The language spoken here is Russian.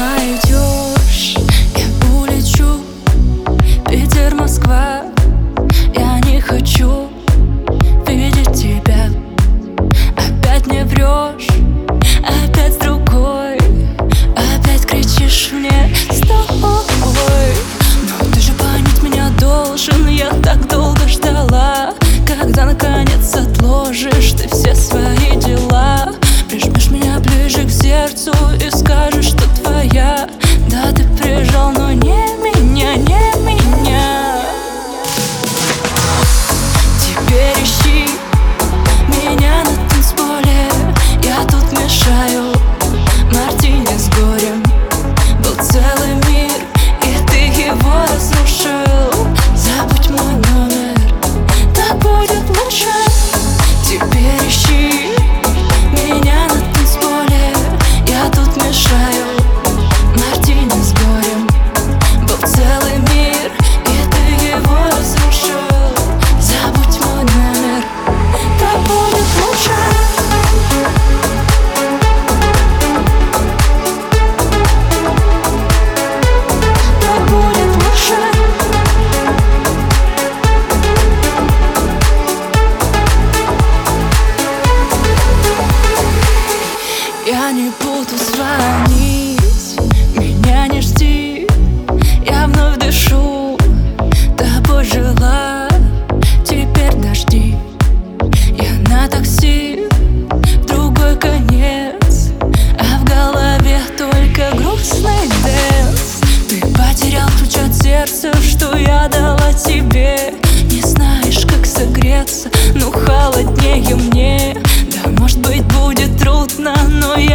найдешь, я улечу. Питер, Москва, я не хочу Видеть тебя, опять не врешь 是。грустно, но и